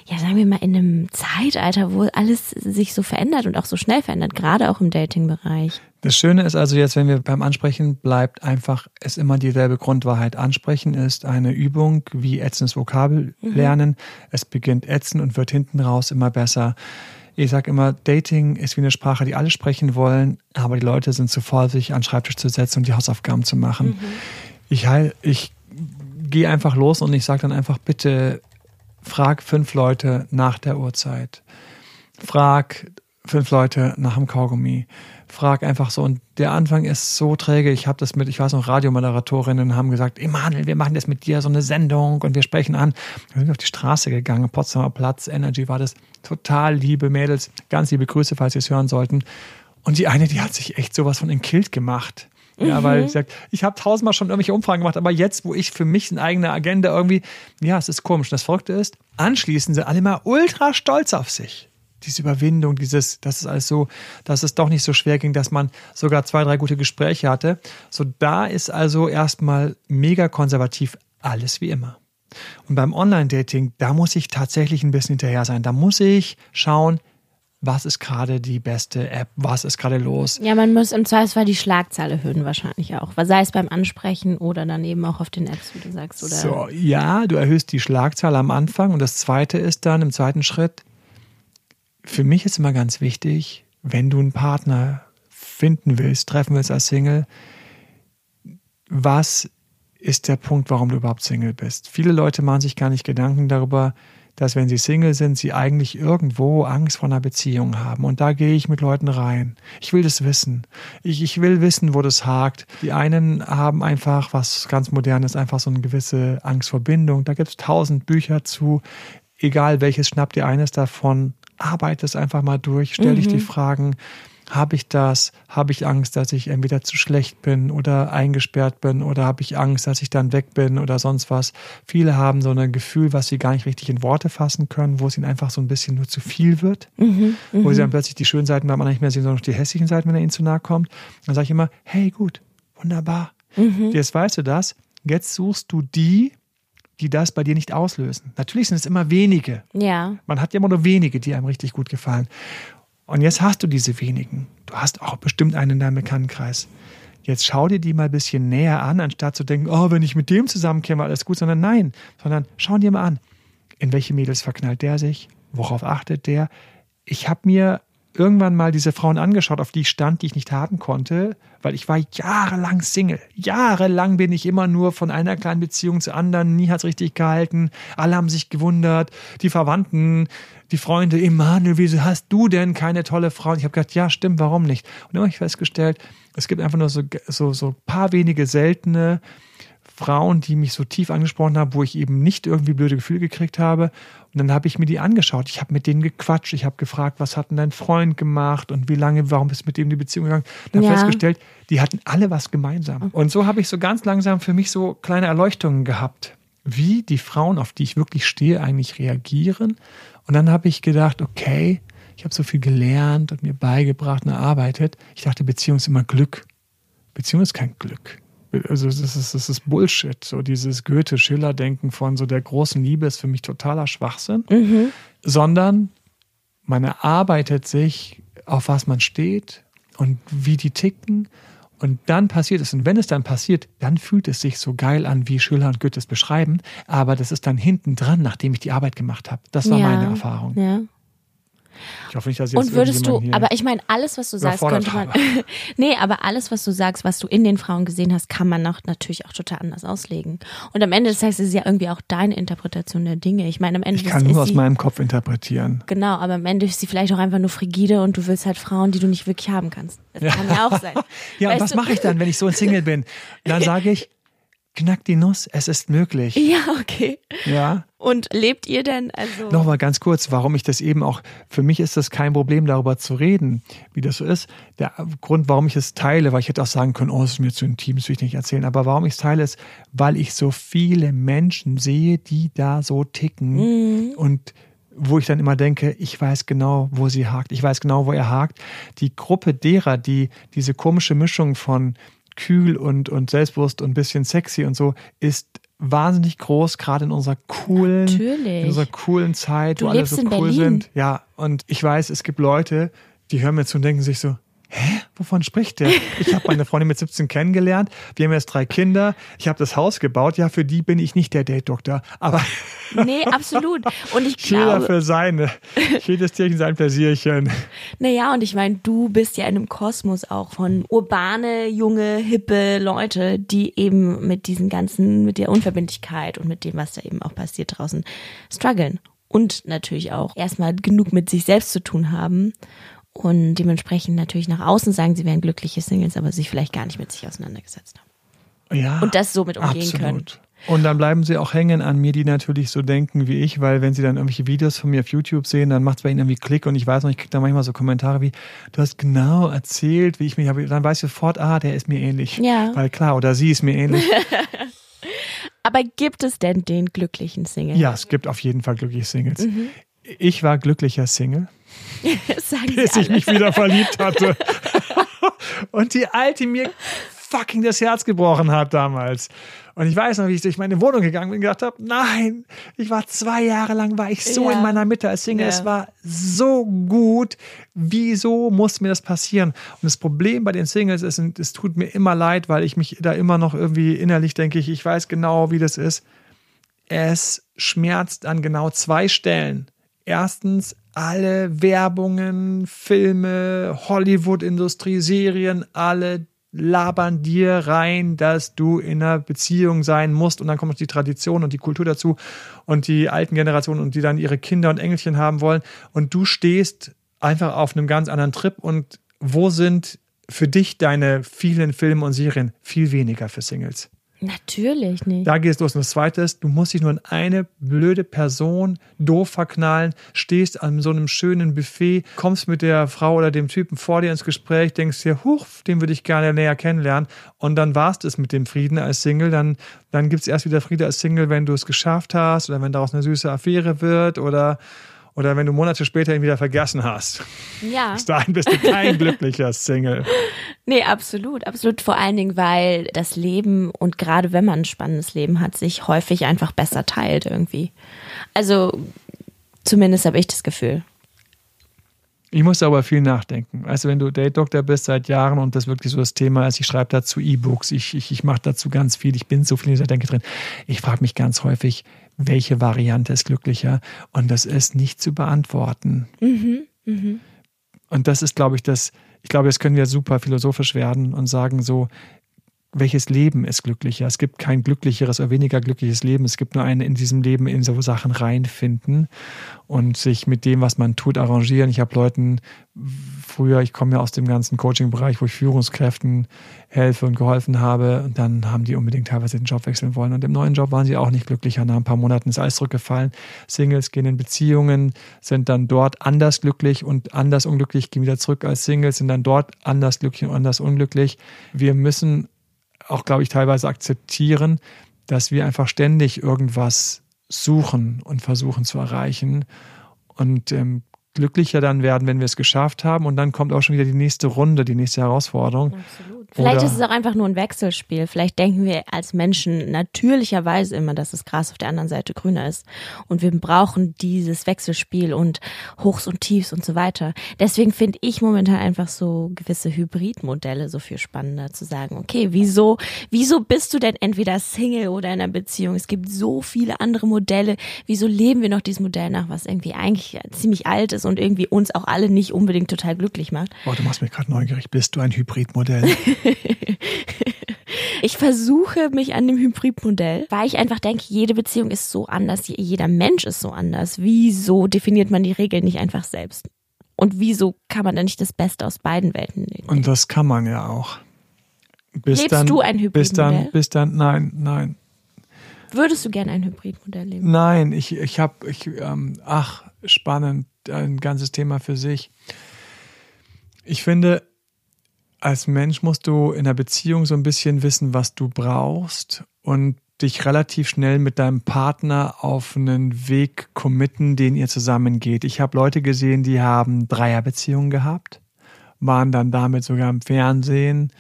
ja, sagen wir mal, in einem Zeitalter, wo alles sich so verändert und auch so schnell verändert, gerade auch im Dating-Bereich? Das Schöne ist also jetzt, wenn wir beim Ansprechen bleibt einfach es immer dieselbe Grundwahrheit. Ansprechen ist eine Übung wie ätzendes Vokabel lernen. Es beginnt ätzen und wird hinten raus immer besser. Ich sage immer, Dating ist wie eine Sprache, die alle sprechen wollen, aber die Leute sind zu faul, sich an den Schreibtisch zu setzen und die Hausaufgaben zu machen. Ich, ich gehe einfach los und ich sage dann einfach, bitte frag fünf Leute nach der Uhrzeit. Frag fünf Leute nach dem Kaugummi. Frag einfach so. Und der Anfang ist so träge. Ich habe das mit, ich weiß noch, Radiomoderatorinnen haben gesagt, Emanuel, wir machen jetzt mit dir so eine Sendung und wir sprechen an. Dann sind wir auf die Straße gegangen, Potsdamer Platz, Energy war das. Total liebe Mädels. Ganz liebe Grüße, falls Sie es hören sollten. Und die eine, die hat sich echt sowas von in Kilt gemacht. Ja, weil sie sagt, ich habe tausendmal schon irgendwelche Umfragen gemacht, aber jetzt, wo ich für mich eine eigene Agenda irgendwie, ja, es ist komisch. Und das Verrückte ist, anschließend sind alle mal ultra stolz auf sich. Diese Überwindung, dieses, dass es alles so, dass es doch nicht so schwer ging, dass man sogar zwei, drei gute Gespräche hatte. So, da ist also erstmal mega konservativ alles wie immer. Und beim Online-Dating, da muss ich tatsächlich ein bisschen hinterher sein. Da muss ich schauen, was ist gerade die beste App, was ist gerade los. Ja, man muss im Zweifelsfall die Schlagzahl erhöhen wahrscheinlich auch. Sei es beim Ansprechen oder dann eben auch auf den Apps, wie du sagst. Oder So, ja, du erhöhst die Schlagzahl am Anfang und das zweite ist dann im zweiten Schritt, für mich ist immer ganz wichtig, wenn du einen Partner finden willst, treffen willst als Single, was ist der Punkt, warum du überhaupt Single bist? Viele Leute machen sich gar nicht Gedanken darüber, dass wenn sie Single sind, sie eigentlich irgendwo Angst vor einer Beziehung haben. Und da gehe ich mit Leuten rein. Ich will das wissen. Ich, ich will wissen, wo das hakt. Die einen haben einfach was ganz Modernes, einfach so eine gewisse Angst vor Bindung. Da gibt es tausend Bücher zu. Egal welches, schnapp dir eines davon. Arbeite es einfach mal durch. Stell dich die Fragen. Habe ich das? Habe ich Angst, dass ich entweder zu schlecht bin oder eingesperrt bin oder habe ich Angst, dass ich dann weg bin oder sonst was? Viele haben so ein Gefühl, was sie gar nicht richtig in Worte fassen können, wo es ihnen einfach so ein bisschen nur zu viel wird, wo sie dann plötzlich die schönen Seiten beim anderen nicht mehr sehen, sondern die hässlichen Seiten, wenn er ihnen zu nahe kommt. Dann sage ich immer, hey, gut, wunderbar. Jetzt weißt du das. Jetzt suchst du die, die das bei dir nicht auslösen. Natürlich sind es immer wenige. Ja. Man hat ja immer nur wenige, die einem richtig gut gefallen. Und jetzt hast du diese wenigen. Du hast auch bestimmt einen in deinem Bekanntenkreis. Jetzt schau dir die mal ein bisschen näher an, anstatt zu denken, oh, wenn ich mit dem zusammenkäme, alles gut, sondern nein, sondern schau dir mal an, in welche Mädels verknallt der sich, worauf achtet der. Ich habe mir irgendwann mal diese Frauen angeschaut, auf die ich stand, die ich nicht haben konnte, weil ich war jahrelang Single. Jahrelang bin ich immer nur von einer kleinen Beziehung zur anderen, nie hat's richtig gehalten. Alle haben sich gewundert, die Verwandten, die Freunde, Emanuel, wieso hast du denn keine tolle Frau? Und ich habe gedacht, ja, stimmt, warum nicht? Und dann habe ich festgestellt, es gibt einfach nur so, so, so paar wenige seltene Frauen, die mich so tief angesprochen haben, wo ich eben nicht irgendwie blöde Gefühle gekriegt habe. Und dann habe ich mir die angeschaut. Ich habe mit denen gequatscht. Ich habe gefragt, was hat denn dein Freund gemacht und wie lange, warum bist du mit dem in die Beziehung gegangen? Und habe Ja. festgestellt, die hatten alle was gemeinsam. Und so habe ich so ganz langsam für mich so kleine Erleuchtungen gehabt. wie die Frauen, auf die ich wirklich stehe, eigentlich reagieren. Und dann habe ich gedacht, okay, ich habe so viel gelernt und mir beigebracht und erarbeitet. Ich dachte, Beziehung ist immer Glück. Beziehung ist kein Glück. Also das ist, das ist Bullshit. So dieses Goethe-Schiller-Denken von so der großen Liebe ist für mich totaler Schwachsinn. Mhm. Sondern man erarbeitet sich, auf was man steht und wie die ticken. Und dann passiert es. Und wenn es dann passiert, dann fühlt es sich so geil an, wie Schiller und Goethe es beschreiben. Aber das ist dann hinten dran, nachdem ich die Arbeit gemacht habe. Das war Ja, meine Erfahrung. Ja. Ich hoffe nicht, dass jetzt Und würdest du, aber ich meine, alles, was du sagst, könnte man. [LAUGHS] nee, aber alles, was du sagst, was du in den Frauen gesehen hast, kann man noch, natürlich auch total anders auslegen. Und am Ende des Tages ist es ja irgendwie auch deine Interpretation der Dinge. Ich meine, am Ende ich kann ist, nur ist aus sie, meinem Kopf interpretieren. Genau, aber am Ende ist sie vielleicht auch einfach nur frigide und du willst halt Frauen, die du nicht wirklich haben kannst. Das kann ja auch sein. [LAUGHS] Ja, und Weißt was du? mache ich dann, wenn ich so ein Single bin? Dann sage ich, knack die Nuss, es ist möglich. Ja, okay. Ja. Und lebt ihr denn, also. Nochmal ganz kurz, warum ich das eben auch, für mich ist das kein Problem, darüber zu reden, wie das so ist. Der Grund, warum ich es teile, weil ich hätte auch sagen können, oh, es ist mir zu intim, das will ich nicht erzählen, aber warum ich es teile, ist, weil ich so viele Menschen sehe, die da so ticken und wo ich dann immer denke, ich weiß genau, wo sie hakt, ich weiß genau, wo er hakt. Die Gruppe derer, die diese komische Mischung von kühl und, und selbstbewusst und ein bisschen sexy und so, ist wahnsinnig groß, gerade in unserer coolen, Natürlich. in unserer coolen Zeit, Du wo alle so cool Berlin. sind. Ja, und ich weiß, es gibt Leute, die hören mir zu und denken sich so, hä, wovon spricht der? Ich habe meine Freundin mit 17 kennengelernt, wir haben jetzt drei Kinder, ich habe das Haus gebaut, ja, für die bin ich nicht der Date-Doktor, aber [LAUGHS] Nee, absolut. Und ich jeder glaube, für seine, jedes Tierchen sein Pläsierchen. naja, und ich meine, du bist ja in einem Kosmos auch von urbane, junge, hippe Leute, die eben mit diesen ganzen, mit der Unverbindlichkeit und mit dem, was da eben auch passiert draußen, strugglen. Und natürlich auch erstmal genug mit sich selbst zu tun haben. Und dementsprechend natürlich nach außen sagen, sie wären glückliche Singles, aber sich vielleicht gar nicht mit sich auseinandergesetzt haben. Ja, Und das somit umgehen absolut. können. Und dann bleiben sie auch hängen an mir, die natürlich so denken wie ich, weil wenn sie dann irgendwelche Videos von mir auf YouTube sehen, dann macht es bei ihnen irgendwie Klick und ich weiß noch, ich kriege da manchmal so Kommentare wie, du hast genau erzählt, wie ich mich habe. Dann weiß ich sofort, ah, der ist mir ähnlich. Ja. Weil klar, oder sie ist mir ähnlich. [LAUGHS] Aber gibt es denn den glücklichen Single? ja, es gibt auf jeden Fall glückliche Singles. Mhm. Ich war glücklicher Single, [LAUGHS] bis ich mich wieder verliebt hatte. [LAUGHS] und die Alte mir fucking das Herz gebrochen hat damals. Und ich weiß noch, wie ich durch meine Wohnung gegangen bin und gedacht habe, nein, ich war zwei Jahre lang, war ich so Ja. in meiner Mitte als Single. Ja. Es war so gut. Wieso muss mir das passieren? Und das Problem bei den Singles ist, und es tut mir immer leid, weil ich mich da immer noch irgendwie innerlich denke, ich, ich weiß genau, wie das ist. Es schmerzt an genau zwei Stellen. Erstens, alle Werbungen, Filme, Hollywood-Industrie, Serien, alle labern dir rein, dass du in einer Beziehung sein musst. Und dann kommt die Tradition und die Kultur dazu und die alten Generationen und die dann ihre Kinder und Engelchen haben wollen. Und du stehst einfach auf einem ganz anderen Trip. Und wo sind für dich deine vielen Filme und Serien viel weniger für Singles? Natürlich nicht. Da geht es los. Und das Zweite ist, du musst dich nur in eine blöde Person doof verknallen, stehst an so einem schönen Buffet, kommst mit der Frau oder dem Typen vor dir ins Gespräch, denkst dir, huch, den würde ich gerne näher kennenlernen. Und dann warst es mit dem Frieden als Single. Dann, dann gibt es erst wieder Friede als Single, wenn du es geschafft hast oder wenn daraus eine süße Affäre wird oder, oder wenn du Monate später ihn wieder vergessen hast. Ja. [LAUGHS] Bis dahin bist du kein [LAUGHS] glücklicher Single. Nee, absolut, absolut. Vor allen Dingen, weil das Leben und gerade wenn man ein spannendes Leben hat, sich häufig einfach besser teilt irgendwie. Also zumindest habe ich das Gefühl. Ich musste aber viel nachdenken. Also wenn du Date-Doktor bist seit Jahren und das wirklich so das Thema ist, ich schreibe dazu E-Books, ich, ich, ich mache dazu ganz viel, ich bin so viel in dieser Denke drin. Ich frage mich ganz häufig, welche Variante ist glücklicher? Und das ist nicht zu beantworten. Und das ist, glaube ich, das, ich glaube, jetzt können wir super philosophisch werden und sagen so, welches Leben ist glücklicher? Es gibt kein glücklicheres oder weniger glückliches Leben. Es gibt nur ein in diesem Leben in so Sachen reinfinden und sich mit dem, was man tut, arrangieren. Ich habe Leuten früher, ich komme ja aus dem ganzen Coaching-Bereich, wo ich Führungskräften helfe und geholfen habe. Und dann haben die unbedingt teilweise den Job wechseln wollen. Und im neuen Job waren sie auch nicht glücklicher. Nach ein paar Monaten ist alles zurückgefallen. Singles gehen in Beziehungen, sind dann dort anders glücklich und anders unglücklich, gehen wieder zurück als Singles, sind dann dort anders glücklich und anders unglücklich. Wir müssen auch, glaube ich, teilweise akzeptieren, dass wir einfach ständig irgendwas suchen und versuchen zu erreichen und ähm, glücklicher dann werden, wenn wir es geschafft haben. Und dann kommt auch schon wieder die nächste Runde, die nächste Herausforderung. Absolut. Vielleicht Oder- ist es auch einfach nur ein Wechselspiel. Vielleicht denken wir als Menschen natürlicherweise immer, dass das Gras auf der anderen Seite grüner ist. Und wir brauchen dieses Wechselspiel und Hochs und Tiefs und so weiter. Deswegen finde ich momentan einfach so gewisse Hybridmodelle so viel spannender zu sagen, okay, wieso, wieso bist du denn entweder Single oder in einer Beziehung? Es gibt so viele andere Modelle. Wieso leben wir noch dieses Modell nach, was irgendwie eigentlich ziemlich alt ist und irgendwie uns auch alle nicht unbedingt total glücklich macht? Boah, du machst mich gerade neugierig. Bist du ein Hybridmodell? [LAUGHS] [LAUGHS] Ich versuche mich an dem Hybridmodell, weil ich einfach denke, jede Beziehung ist so anders, jeder Mensch ist so anders. Wieso definiert man die Regeln nicht einfach selbst? Und wieso kann man dann nicht das Beste aus beiden Welten nehmen? Und das kann man ja auch. Bis Lebst dann, du ein Bis dann, Hybridmodell? bis dann, nein, nein. Würdest du gerne ein Hybridmodell leben? Nein, ich, ich habe, ich, ähm, ach, spannend, ein ganzes Thema für sich. Ich finde, als Mensch musst du in einer Beziehung so ein bisschen wissen, was du brauchst und dich relativ schnell mit deinem Partner auf einen Weg committen, den ihr zusammen geht. Ich habe Leute gesehen, die haben Dreierbeziehungen gehabt, waren dann damit sogar im Fernsehen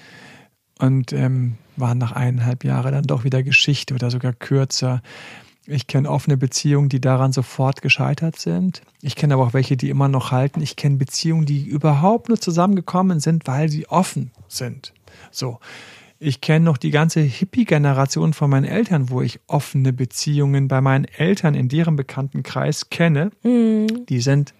und ähm, waren nach eineinhalb Jahren dann doch wieder Geschichte oder sogar kürzer. Ich kenne offene Beziehungen, die daran sofort gescheitert sind. Ich kenne aber auch welche, die immer noch halten. Ich kenne Beziehungen, die überhaupt nur zusammengekommen sind, weil sie offen sind. So. Ich kenne noch die ganze Hippie-Generation von meinen Eltern, wo ich offene Beziehungen bei meinen Eltern in deren Bekanntenkreis kenne. Die sind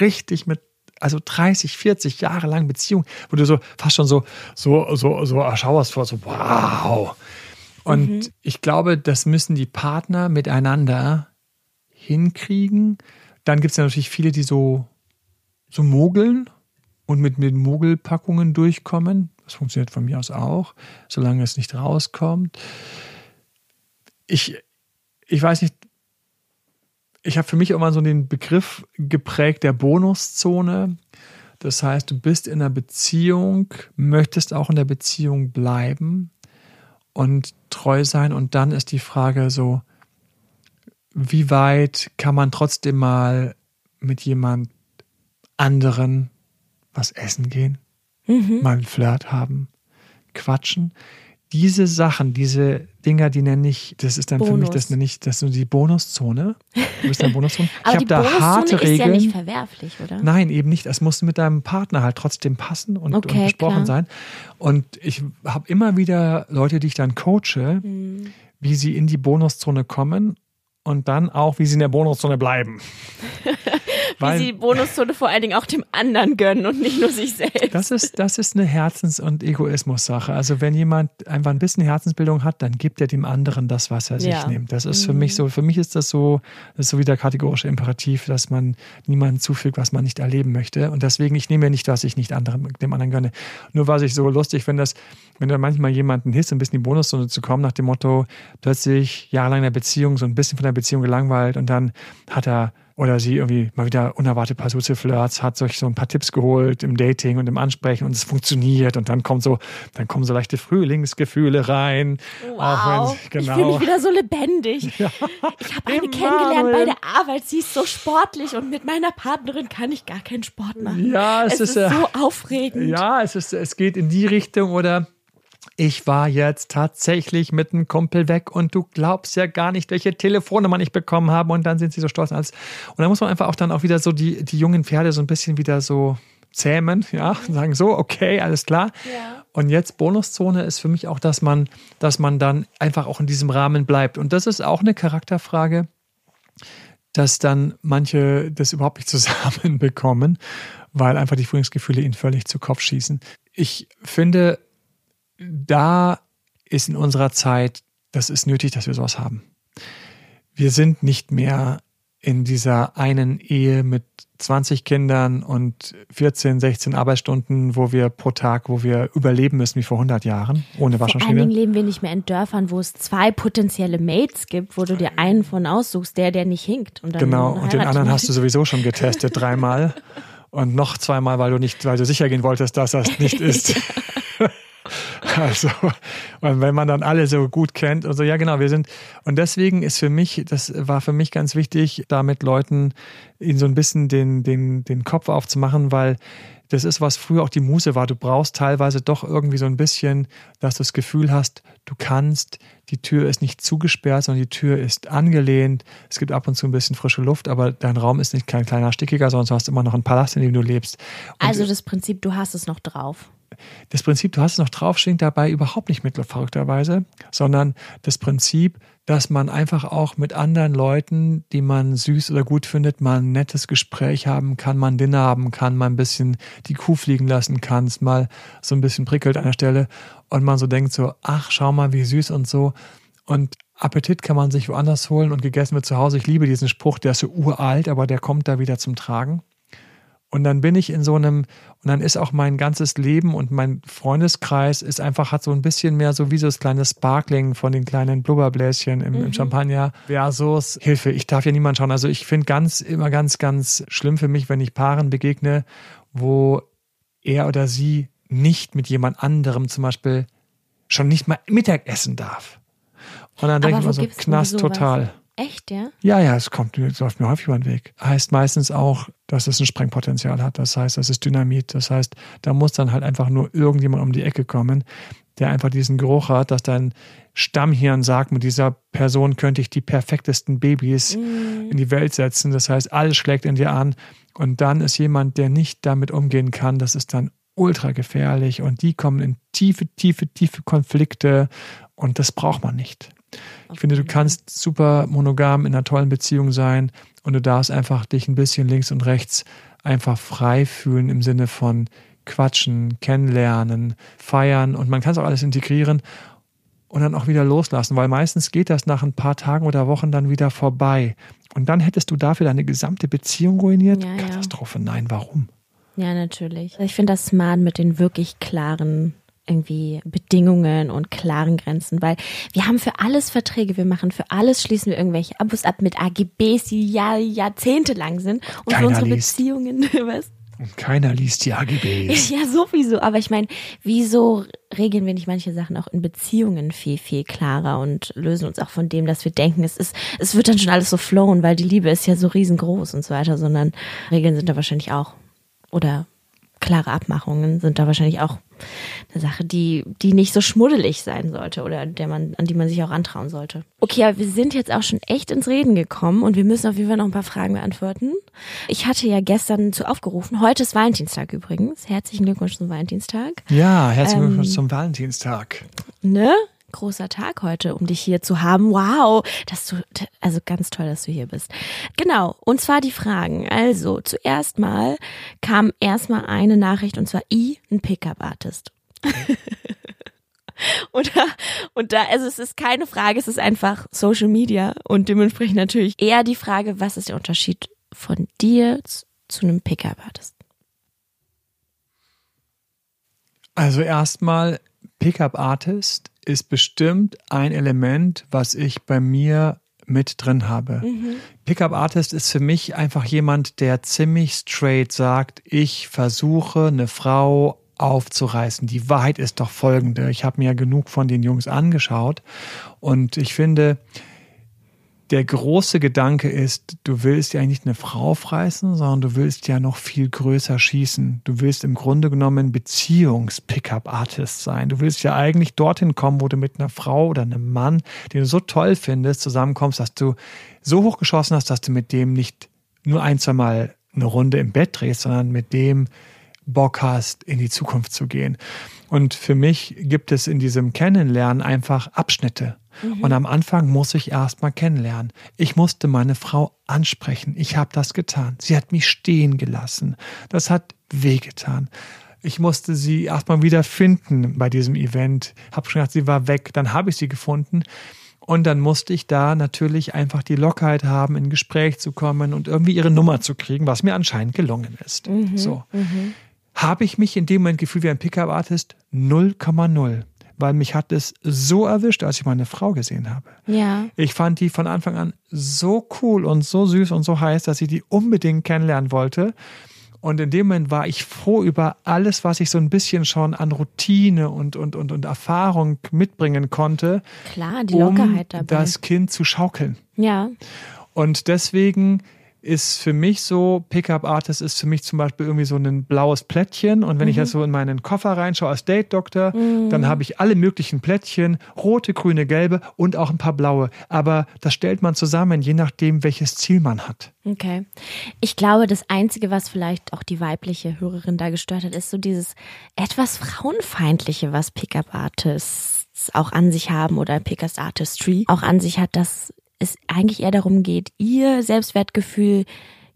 richtig mit, also 30, 40 Jahre lang Beziehung, wo du so fast schon so, so, so, so erschauerst vor, so wow. Und ich glaube, das müssen die Partner miteinander hinkriegen. Dann gibt es ja natürlich viele, die so, so mogeln und mit, mit Mogelpackungen durchkommen. Das funktioniert von mir aus auch, solange es nicht rauskommt. Ich, ich weiß nicht, ich habe für mich immer so den Begriff geprägt der Bonuszone. Das heißt, du bist in einer Beziehung, möchtest auch in der Beziehung bleiben und treu sein. Und dann ist die Frage so, wie weit kann man trotzdem mal mit jemand anderen was essen gehen, mal einen Flirt haben, quatschen. Diese Sachen, diese Dinger, die nenne ich, das ist dann für mich, Bonus. das nenne ich, das ist so die Bonuszone. Du bist der Bonuszone. [LAUGHS] Aber ich habe da Bonuszone harte ist ja Regeln. nicht verwerflich, oder? Nein, eben nicht. Es muss mit deinem Partner halt trotzdem passen und, und Okay, besprochen klar. sein. Und ich habe immer wieder Leute, die ich dann coache, Mhm. wie sie in die Bonuszone kommen und dann auch, wie sie in der Bonuszone bleiben. [LAUGHS] Wie sie Bonuszone vor allen Dingen auch dem anderen gönnen und nicht nur sich selbst. das ist, das ist eine Herzens- und Egoismus-Sache. Also wenn jemand einfach ein bisschen Herzensbildung hat, dann gibt er dem anderen das, was er sich Ja. nimmt. Das ist für mich so, für mich ist das so, das ist so wie der kategorische Imperativ, dass man niemandem zufügt, was man nicht erleben möchte. Und deswegen, ich nehme ja nicht, was ich nicht anderem, dem anderen gönne. Nur was ich so lustig finde, dass, wenn da manchmal jemanden hisst, ein bisschen in die Bonuszone zu kommen, nach dem Motto, plötzlich jahrelang in der Beziehung, so ein bisschen von der Beziehung gelangweilt und dann hat er oder sie irgendwie mal wieder unerwartet paar süße Flirts, hat sich so ein paar Tipps geholt im Dating und im Ansprechen und es funktioniert und dann kommt so, dann kommen so leichte Frühlingsgefühle rein. Wow, Auch ich wenn, fühle genau. mich wieder so lebendig. [LAUGHS] Ich habe eine kennengelernt bei der Arbeit. Sie ist so sportlich und mit meiner Partnerin kann ich gar keinen Sport machen. Ja, es, es ist, ist so aufregend. Ja, es ist, es geht in die Richtung oder ich war jetzt tatsächlich mit einem Kumpel weg und du glaubst ja gar nicht, welche Telefonnummer ich bekommen habe und dann sind sie so stolz und alles. Und da muss man einfach auch dann auch wieder so die, die jungen Pferde so ein bisschen wieder so zähmen, ja, und sagen so, okay, alles klar. Ja. Und jetzt Bonuszone ist für mich auch, dass man, dass man dann einfach auch in diesem Rahmen bleibt. Und das ist auch eine Charakterfrage, dass dann manche das überhaupt nicht [LAUGHS] zusammenbekommen, weil einfach die Frühlingsgefühle ihnen völlig zu Kopf schießen. Ich finde, da ist in unserer Zeit, das ist nötig, dass wir sowas haben. Wir sind nicht mehr in dieser einen Ehe mit 20 Kindern und 14, 16 Arbeitsstunden, wo wir pro Tag, wo wir überleben müssen wie vor 100 Jahren, ohne Vor allen Dingen Waschmaschine. leben wir nicht mehr in Dörfern, wo es zwei potenzielle Mates gibt, wo du dir einen von aussuchst, der, der nicht hinkt. Und Genau, und den anderen hast du sowieso schon getestet, dreimal. [LAUGHS] Und noch zweimal, weil du nicht, weil du sicher gehen wolltest, dass das nicht [LAUGHS] ist. [LAUGHS] Also, und wenn man dann alle so gut kennt und so, ja genau, wir sind, und deswegen ist für mich, das war für mich ganz wichtig, da mit Leuten ihnen so ein bisschen den, den, den Kopf aufzumachen, weil das ist, was früher auch die Muse war. Du brauchst teilweise doch irgendwie so ein bisschen, dass du das Gefühl hast, du kannst, die Tür ist nicht zugesperrt, sondern die Tür ist angelehnt. Es gibt ab und zu ein bisschen frische Luft, aber dein Raum ist nicht kein kleiner stickiger, sondern du hast immer noch einen Palast, in dem du lebst. Und also das Prinzip, du hast es noch drauf das Prinzip, du hast es noch drauf, schwingt dabei überhaupt nicht mit, verrückterweise, sondern das Prinzip, dass man einfach auch mit anderen Leuten, die man süß oder gut findet, mal ein nettes Gespräch haben kann, mal ein Dinner haben kann, mal ein bisschen die Kuh fliegen lassen kann, mal so ein bisschen prickelt an der Stelle und man so denkt so, ach, schau mal, wie süß und so. Und Appetit kann man sich woanders holen und gegessen wird zu Hause. Ich liebe diesen Spruch, der ist so uralt, aber der kommt da wieder zum Tragen. Und dann bin ich in so einem, und dann ist auch mein ganzes Leben und mein Freundeskreis ist einfach, hat so ein bisschen mehr so wie so das kleine Sparkling von den kleinen Blubberbläschen im, mhm. im Champagner versus Hilfe. Ich darf ja niemand schauen. Also ich finde ganz, immer ganz, ganz schlimm für mich, wenn ich Paaren begegne, wo er oder sie nicht mit jemand anderem zum Beispiel schon nicht mal Mittagessen darf. Und dann denke ich mir so, Knast total. Echt, ja? Ja, ja, es kommt, es läuft mir häufig über den Weg. Heißt meistens auch, dass es ein Sprengpotenzial hat. Das heißt, das ist Dynamit. Das heißt, da muss dann halt einfach nur irgendjemand um die Ecke kommen, der einfach diesen Geruch hat, dass dein Stammhirn sagt, mit dieser Person könnte ich die perfektesten Babys mm. in die Welt setzen. Das heißt, alles schlägt in dir an. Und dann ist jemand, der nicht damit umgehen kann, das ist dann ultra gefährlich und die kommen in tiefe, tiefe, tiefe Konflikte und das braucht man nicht. Ich finde, du kannst super monogam in einer tollen Beziehung sein und du darfst einfach dich ein bisschen links und rechts einfach frei fühlen im Sinne von quatschen, kennenlernen, feiern und man kann es auch alles integrieren und dann auch wieder loslassen, weil meistens geht das nach ein paar Tagen oder Wochen dann wieder vorbei. Und dann hättest du dafür deine gesamte Beziehung ruiniert? Ja, Katastrophe, ja. nein, warum? Ja, natürlich. Ich finde das smart mit den wirklich klaren irgendwie Bedingungen und klaren Grenzen, weil wir haben für alles Verträge, wir machen für alles, schließen wir irgendwelche Abos ab mit AGBs, die ja Jahrzehnte lang sind und Keiner für unsere liest. Beziehungen, [LAUGHS] was? Und keiner liest die AGBs. Ja, sowieso. Aber ich meine, wieso regeln wir nicht manche Sachen auch in Beziehungen viel, viel klarer und lösen uns auch von dem, dass wir denken, es ist, es wird dann schon alles so flowen, weil die Liebe ist ja so riesengroß und so weiter, sondern Regeln sind da wahrscheinlich auch. Oder klare Abmachungen sind da wahrscheinlich auch eine Sache, die, die nicht so schmuddelig sein sollte oder der man, an die man sich auch antrauen sollte. Okay, aber wir sind jetzt auch schon echt ins Reden gekommen und wir müssen auf jeden Fall noch ein paar Fragen beantworten. Ich hatte ja gestern zu aufgerufen, heute ist Valentinstag übrigens. Herzlichen Glückwunsch zum Valentinstag. Ja, herzlichen ähm, Glückwunsch zum Valentinstag. Ne? Großer Tag heute, um dich hier zu haben. Wow, dass du, also ganz toll, dass du hier bist. Genau. Und zwar die Fragen. Also, zuerst mal kam erstmal eine Nachricht und zwar I, ein Pickup-Artist. [LAUGHS] und da, und da, also es ist keine Frage, es ist einfach Social Media und dementsprechend natürlich eher die Frage, was ist der Unterschied von dir zu, zu einem Pickup-Artist? Also erstmal Pickup-Artist ist bestimmt ein Element, was ich bei mir mit drin habe. Mhm. Pickup Artist ist für mich einfach jemand, der ziemlich straight sagt, ich versuche eine Frau aufzureißen. Die Wahrheit ist doch folgende. Ich habe mir genug von den Jungs angeschaut und ich finde, der große Gedanke ist, du willst ja nicht eine Frau fressen, sondern du willst ja noch viel größer schießen. Du willst im Grunde genommen Beziehungs-Pickup-Artist sein. Du willst ja eigentlich dorthin kommen, wo du mit einer Frau oder einem Mann, den du so toll findest, zusammenkommst, dass du so hoch geschossen hast, dass du mit dem nicht nur ein, zwei Mal eine Runde im Bett drehst, sondern mit dem Bock hast, in die Zukunft zu gehen. Und für mich gibt es in diesem Kennenlernen einfach Abschnitte. Mhm. Und am Anfang muss ich erstmal kennenlernen. Ich musste meine Frau ansprechen. Ich habe das getan. Sie hat mich stehen gelassen. Das hat wehgetan. Ich musste sie erstmal wieder finden bei diesem Event. Hab schon gedacht, sie war weg. Dann habe ich sie gefunden. Und dann musste ich da natürlich einfach die Lockheit haben, in Gespräch zu kommen und irgendwie ihre Nummer zu kriegen, was mir anscheinend gelungen ist. Mhm, so. Mhm. Habe ich mich in dem Moment gefühlt wie ein Pickup-Artist? 0,0 weil mich hat es so erwischt, als ich meine Frau gesehen habe. Ja. Ich fand die von Anfang an so cool und so süß und so heiß, dass ich die unbedingt kennenlernen wollte. Und in dem Moment war ich froh über alles, was ich so ein bisschen schon an Routine und, und, und, und Erfahrung mitbringen konnte. Klar, die Lockerheit um dabei. das Kind zu schaukeln. ja. Und deswegen ist für mich so, Pickup Artist ist für mich zum Beispiel irgendwie so ein blaues Plättchen. Und wenn ich jetzt so in meinen Koffer reinschaue als Date Doktor, dann habe ich alle möglichen Plättchen, rote, grüne, gelbe und auch ein paar blaue. Aber das stellt man zusammen, je nachdem, welches Ziel man hat. Okay. Ich glaube, das Einzige, was vielleicht auch die weibliche Hörerin da gestört hat, ist so dieses etwas Frauenfeindliche, was Pickup-Artists auch an sich haben oder Pickup Artistry auch an sich hat, dass es eigentlich eher darum geht, ihr Selbstwertgefühl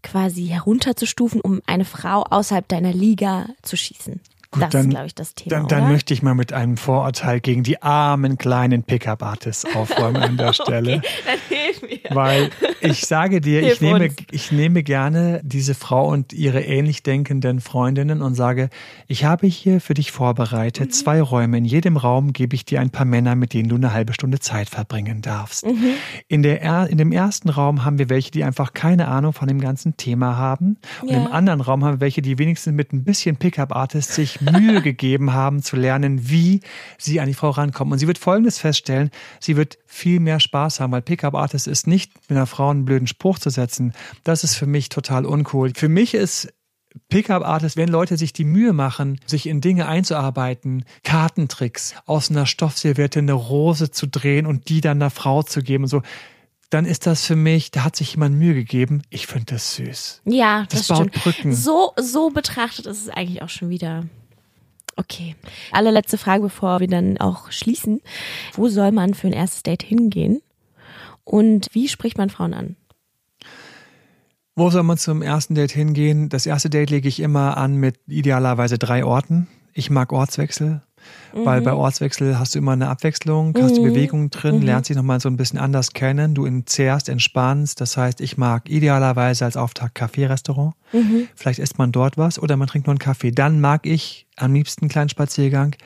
quasi herunterzustufen, um eine Frau außerhalb deiner Liga zu schießen. Gut, das dann- ist, glaube ich, das Thema. Dann, dann möchte ich mal mit einem Vorurteil gegen die armen kleinen Pickup-Artists aufräumen an der [LAUGHS] Stelle. Dann hilf mir. Weil ich sage dir, Hilf ich nehme, uns. ich nehme gerne diese Frau und ihre ähnlich denkenden Freundinnen und sage, ich habe hier für dich vorbereitet Mhm. zwei Räume. In jedem Raum gebe ich dir ein paar Männer, mit denen du eine halbe Stunde Zeit verbringen darfst. Mhm. In, der, er- in dem ersten Raum haben wir welche, die einfach keine Ahnung von dem ganzen Thema haben. Und Ja. im anderen Raum haben wir welche, die wenigstens mit ein bisschen Pickup-Artist sich Mühe [LAUGHS] gegeben haben, zu lernen, wie sie an die Frau rankommen. Und sie wird Folgendes feststellen, sie wird viel mehr Spaß haben, weil Pickup-Artist ist nicht, mit einer Frau einen blöden Spruch zu setzen. Das ist für mich total uncool. Für mich ist Pickup-Artist, wenn Leute sich die Mühe machen, sich in Dinge einzuarbeiten, Kartentricks, aus einer Stoffserviette eine Rose zu drehen und die dann einer Frau zu geben und so, dann ist das für mich, da hat sich jemand Mühe gegeben. Ich finde das süß. Ja, das, Das baut stimmt. Brücken. So, so betrachtet ist es eigentlich auch schon wieder. Okay. Allerletzte Frage, bevor wir dann auch schließen. Wo soll man für ein erstes Date hingehen? Und wie spricht man Frauen an? Wo soll man zum ersten Date hingehen? Das erste Date lege ich immer an mit idealerweise drei Orten. Ich mag Ortswechsel, weil bei Ortswechsel hast du immer eine Abwechslung, hast du Bewegung drin, lernst dich nochmal so ein bisschen anders kennen, du entzerrst, entspannst. Das heißt, ich mag idealerweise als Auftakt Café-Restaurant. Vielleicht isst man dort was oder man trinkt nur einen Kaffee. Dann mag ich am liebsten einen kleinen Spaziergang.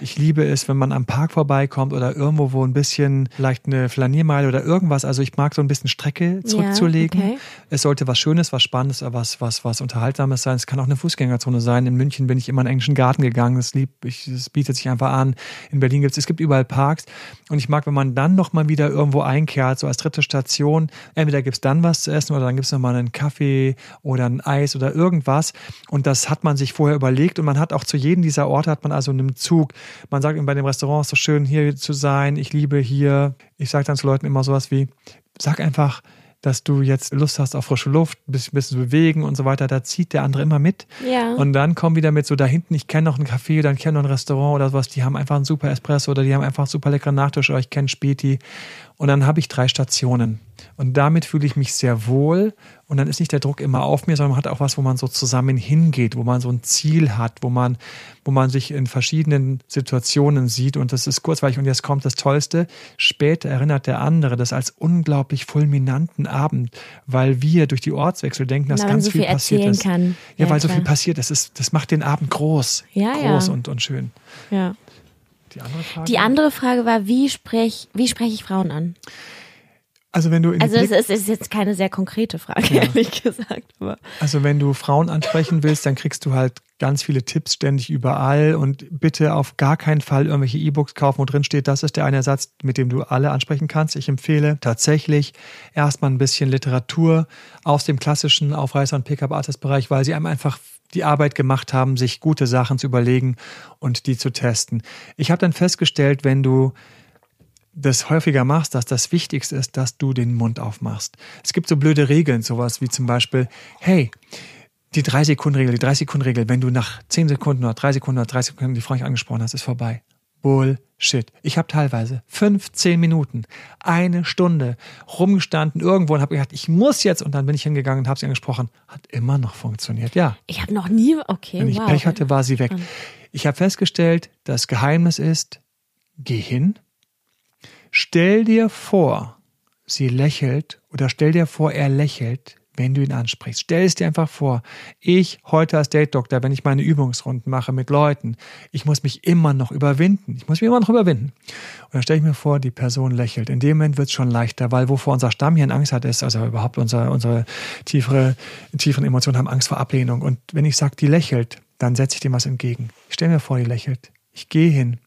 Ich liebe es, wenn man am Park vorbeikommt oder irgendwo, wo ein bisschen vielleicht eine Flaniermeile oder irgendwas. Also ich mag so ein bisschen Strecke zurückzulegen. okay. Es sollte was Schönes, was Spannendes, was, was, was Unterhaltsames sein. Es kann auch eine Fußgängerzone sein. In München bin ich immer in den englischen Garten gegangen. Das, lieb, ich, das bietet sich einfach an. In Berlin gibt es, es gibt überall Parks. Und ich mag, wenn man dann nochmal wieder irgendwo einkehrt, so als dritte Station. Entweder gibt es dann was zu essen oder dann gibt es nochmal einen Kaffee oder ein Eis oder irgendwas. Und das hat man sich vorher überlegt. Und man hat auch zu jedem dieser Orte hat man also einen Zug. Man sagt eben bei dem Restaurant, es ist so schön hier zu sein. Ich liebe hier. Ich sage dann zu Leuten immer sowas wie, sag einfach, dass du jetzt Lust hast auf frische Luft, ein bisschen, bisschen zu bewegen und so weiter, da zieht der andere immer mit. Ja. Und dann kommen wieder mit so da hinten, ich kenne noch ein Café oder ich kenne noch ein Restaurant oder sowas, die haben einfach einen super Espresso oder die haben einfach einen super leckeren Nachtisch oder ich kenne Späti. Und dann habe ich drei Stationen. Und damit fühle ich mich sehr wohl. Und dann ist nicht der Druck immer auf mir, sondern man hat auch was, wo man so zusammen hingeht, wo man so ein Ziel hat, wo man, wo man sich in verschiedenen Situationen sieht. Und das ist kurzweilig. Und jetzt kommt das Tollste. Später erinnert der andere das als unglaublich fulminanten Abend, weil wir durch die Ortswechsel denken, dass Na, ganz so viel viel passiert erzählen ist. kann. Ja, Ja, weil so klar. viel passiert ist. Das, das macht den Abend groß. Ja, groß ja. Und, und schön. ja. Die andere Frage? Die andere Frage war, wie spreche wie sprech ich Frauen an? Also wenn du in Also es ist, ist jetzt keine sehr konkrete Frage, ehrlich gesagt. Aber Also wenn du Frauen ansprechen willst, dann kriegst du halt ganz viele Tipps ständig überall und bitte auf gar keinen Fall irgendwelche E-Books kaufen, wo drin steht, das ist der eine Satz, mit dem du alle ansprechen kannst. Ich empfehle tatsächlich erstmal ein bisschen Literatur aus dem klassischen Aufreißer- und Pickup-Artist-Bereich, weil sie einem einfach die Arbeit gemacht haben, sich gute Sachen zu überlegen und die zu testen. Ich habe dann festgestellt, wenn du das häufiger machst, dass das Wichtigste ist, dass du den Mund aufmachst. Es gibt so blöde Regeln, sowas wie zum Beispiel, hey, die 3-Sekunden-Regel, die 3-Sekunden-Regel, wenn du nach 10 Sekunden oder 3 Sekunden oder 3 Sekunden die Frau nicht angesprochen hast, ist vorbei. Bullshit. Ich habe teilweise 15 Minuten, eine Stunde rumgestanden irgendwo und habe gedacht, ich muss jetzt und dann bin ich hingegangen und habe sie angesprochen. Hat immer noch funktioniert, ja. ich habe noch nie, okay, Wenn ich wow. Pech hatte, war sie weg. Ich habe festgestellt, das Geheimnis ist, geh hin, stell dir vor, sie lächelt oder stell dir vor, er lächelt, wenn du ihn ansprichst. Stell es dir einfach vor. Ich heute als Date-Doktor, wenn ich meine Übungsrunden mache mit Leuten, ich muss mich immer noch überwinden. Ich muss mich immer noch überwinden. Und dann stelle ich mir vor, die Person lächelt. In dem Moment wird es schon leichter, weil wovor unser Stammhirn Angst hat, ist, also überhaupt unsere, unsere tiefere, tieferen Emotionen haben Angst vor Ablehnung. Und wenn ich sage, die lächelt, dann setze ich dem was entgegen. Ich stelle mir vor, die lächelt. Ich gehe hin.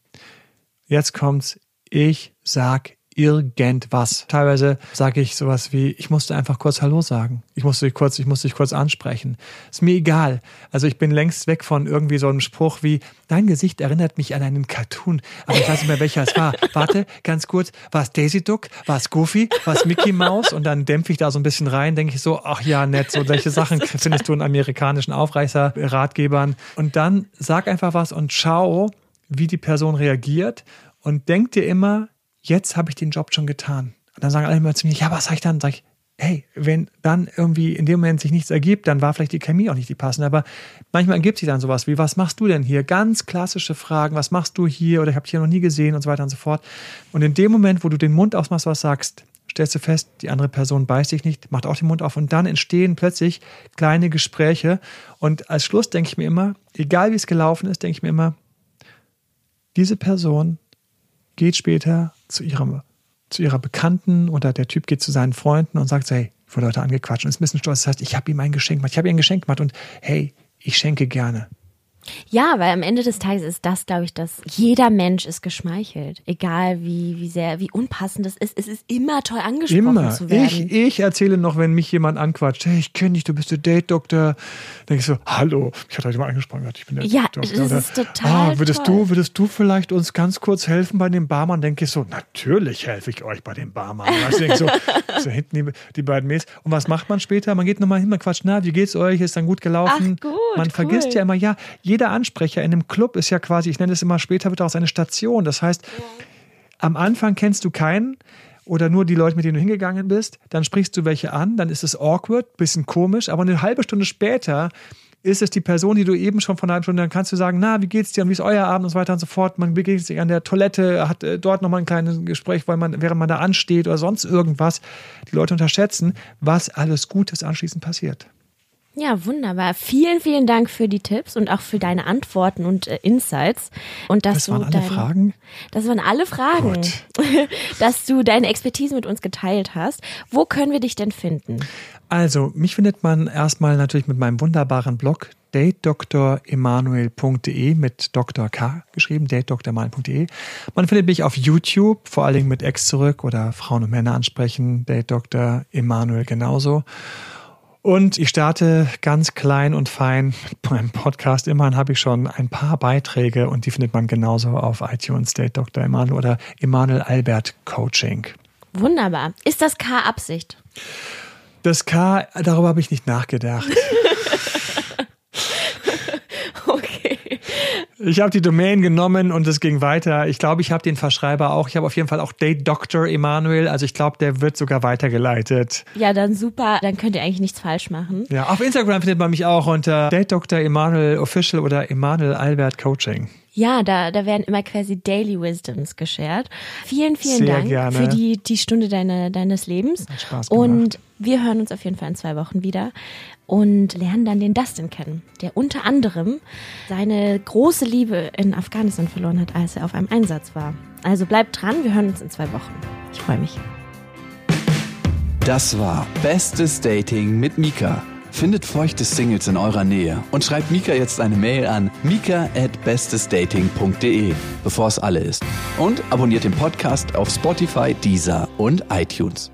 Jetzt kommt's. Ich sag irgendwas. Teilweise sage ich sowas wie, ich musste einfach kurz Hallo sagen. Ich musste dich kurz, ich musste dich kurz ansprechen. Ist mir egal. Also ich bin längst weg von irgendwie so einem Spruch wie, dein Gesicht erinnert mich an einen Cartoon, aber ich weiß nicht mehr, welcher es war. [LAUGHS] Warte, ganz kurz, war es Daisy Duck, war es Goofy, war es Mickey Mouse? Und dann dämpfe ich da so ein bisschen rein, denke ich so, ach ja, nett, so welche Sachen [LAUGHS] findest du in amerikanischen Aufreißer-Ratgebern. Und dann sag einfach was und schau, wie die Person reagiert und denk dir immer, jetzt habe ich den Job schon getan. Und dann sagen alle immer zu mir, ja, was sag ich dann? Sag ich, hey, wenn dann irgendwie in dem Moment sich nichts ergibt, dann war vielleicht die Chemie auch nicht die passende. Aber manchmal ergibt sich dann sowas wie, was machst du denn hier? Ganz klassische Fragen, was machst du hier? Oder ich habe dich hier noch nie gesehen und so weiter und so fort. Und in dem Moment, wo du den Mund aufmachst, was sagst, stellst du fest, die andere Person beißt dich nicht, macht auch den Mund auf und dann entstehen plötzlich kleine Gespräche. Und als Schluss denke ich mir immer, egal wie es gelaufen ist, denke ich mir immer, diese Person geht später zu ihrem zu ihrer Bekannten oder der Typ geht zu seinen Freunden und sagt, hey, ich wurde heute angequatscht und ist ein bisschen stolz. Das heißt, ich habe ihm ein Geschenk gemacht. Ich habe ihm ein Geschenk gemacht und hey, ich schenke gerne. Ja, weil am Ende des Tages ist das, glaube ich, dass jeder Mensch ist geschmeichelt. Egal wie, wie sehr, wie unpassend es ist. Es ist immer toll angesprochen immer. zu werden. Ich, ich erzähle noch, wenn mich jemand anquatscht, hey, ich kenne dich, du bist der Date-Doktor. denke ich so, hallo, ich hatte heute mal angesprochen, ich bin der Ja, Date-Doktor. das ist total Ah, würdest toll. du, würdest du vielleicht uns ganz kurz helfen bei dem Barmann? Denke ich so, natürlich helfe ich euch bei dem Barmann. Weißt du, so, [LAUGHS] so hinten die, die beiden Mädels. Und was macht man später? Man geht nochmal hin, man quatscht, na, wie geht's euch? Ist dann gut gelaufen? Ach, gut, man cool. vergisst ja immer, ja, jeder Ansprecher in einem Club ist ja quasi, ich nenne es immer, später wird daraus eine Station. Das heißt, am Anfang kennst du keinen oder nur die Leute, mit denen du hingegangen bist, dann sprichst du welche an, dann ist es awkward, bisschen komisch, aber eine halbe Stunde später ist es die Person, die du eben schon von einer halben Stunde, dann kannst du sagen, na, wie geht's dir und wie ist euer Abend und so weiter und so fort. Man begegnet sich an der Toilette, hat äh, dort nochmal ein kleines Gespräch, weil man, während man da ansteht oder sonst irgendwas, die Leute unterschätzen, was alles Gutes anschließend passiert. Ja, wunderbar. Vielen, vielen Dank für die Tipps und auch für deine Antworten und äh, Insights. Und dass Das du waren alle dein, Fragen. Das waren alle Fragen, Gut. [LAUGHS] dass du deine Expertise mit uns geteilt hast. Wo können wir dich denn finden? Also, mich findet man erstmal natürlich mit meinem wunderbaren Blog datedoktoremanuel.de mit Dr. K geschrieben, datedoktoremanuel.de. Man findet mich auf YouTube, vor allen Dingen mit Ex zurück oder Frauen und Männer ansprechen, Date Dr. Emanuel genauso. Und ich starte ganz klein und fein [LAUGHS] mit meinem Podcast. Immerhin habe ich schon ein paar Beiträge und die findet man genauso auf iTunes, Date Dr. Emanuel oder Emanuel Albert Coaching. Wunderbar. Ist das K Absicht? Das K, darüber habe ich nicht nachgedacht. [LAUGHS] Ich habe die Domain genommen und es ging weiter. Ich glaube, ich habe den Verschreiber auch. Ich habe auf jeden Fall auch Date Dr. Emanuel. Also ich glaube, der wird sogar weitergeleitet. Ja, dann super. Dann könnt ihr eigentlich nichts falsch machen. Ja, auf Instagram findet man mich auch unter Date Dr. Emanuel Official oder Emanuel Albert Coaching. Ja, da, da werden immer quasi Daily Wisdoms geshared. Vielen, vielen Sehr Dank gerne. für die, die Stunde deine, deines Lebens. Hat Spaß gemacht. Und wir hören uns auf jeden Fall in zwei Wochen wieder und lernen dann den Dustin kennen, der unter anderem seine große Liebe in Afghanistan verloren hat, als er auf einem Einsatz war. Also bleibt dran, wir hören uns in zwei Wochen. Ich freue mich. Das war Bestes Dating mit Mika. Findet feuchte Singles in eurer Nähe und schreibt Mika jetzt eine Mail an mika at bestesdating.de, bevor es alle ist. Und abonniert den Podcast auf Spotify, Deezer und iTunes.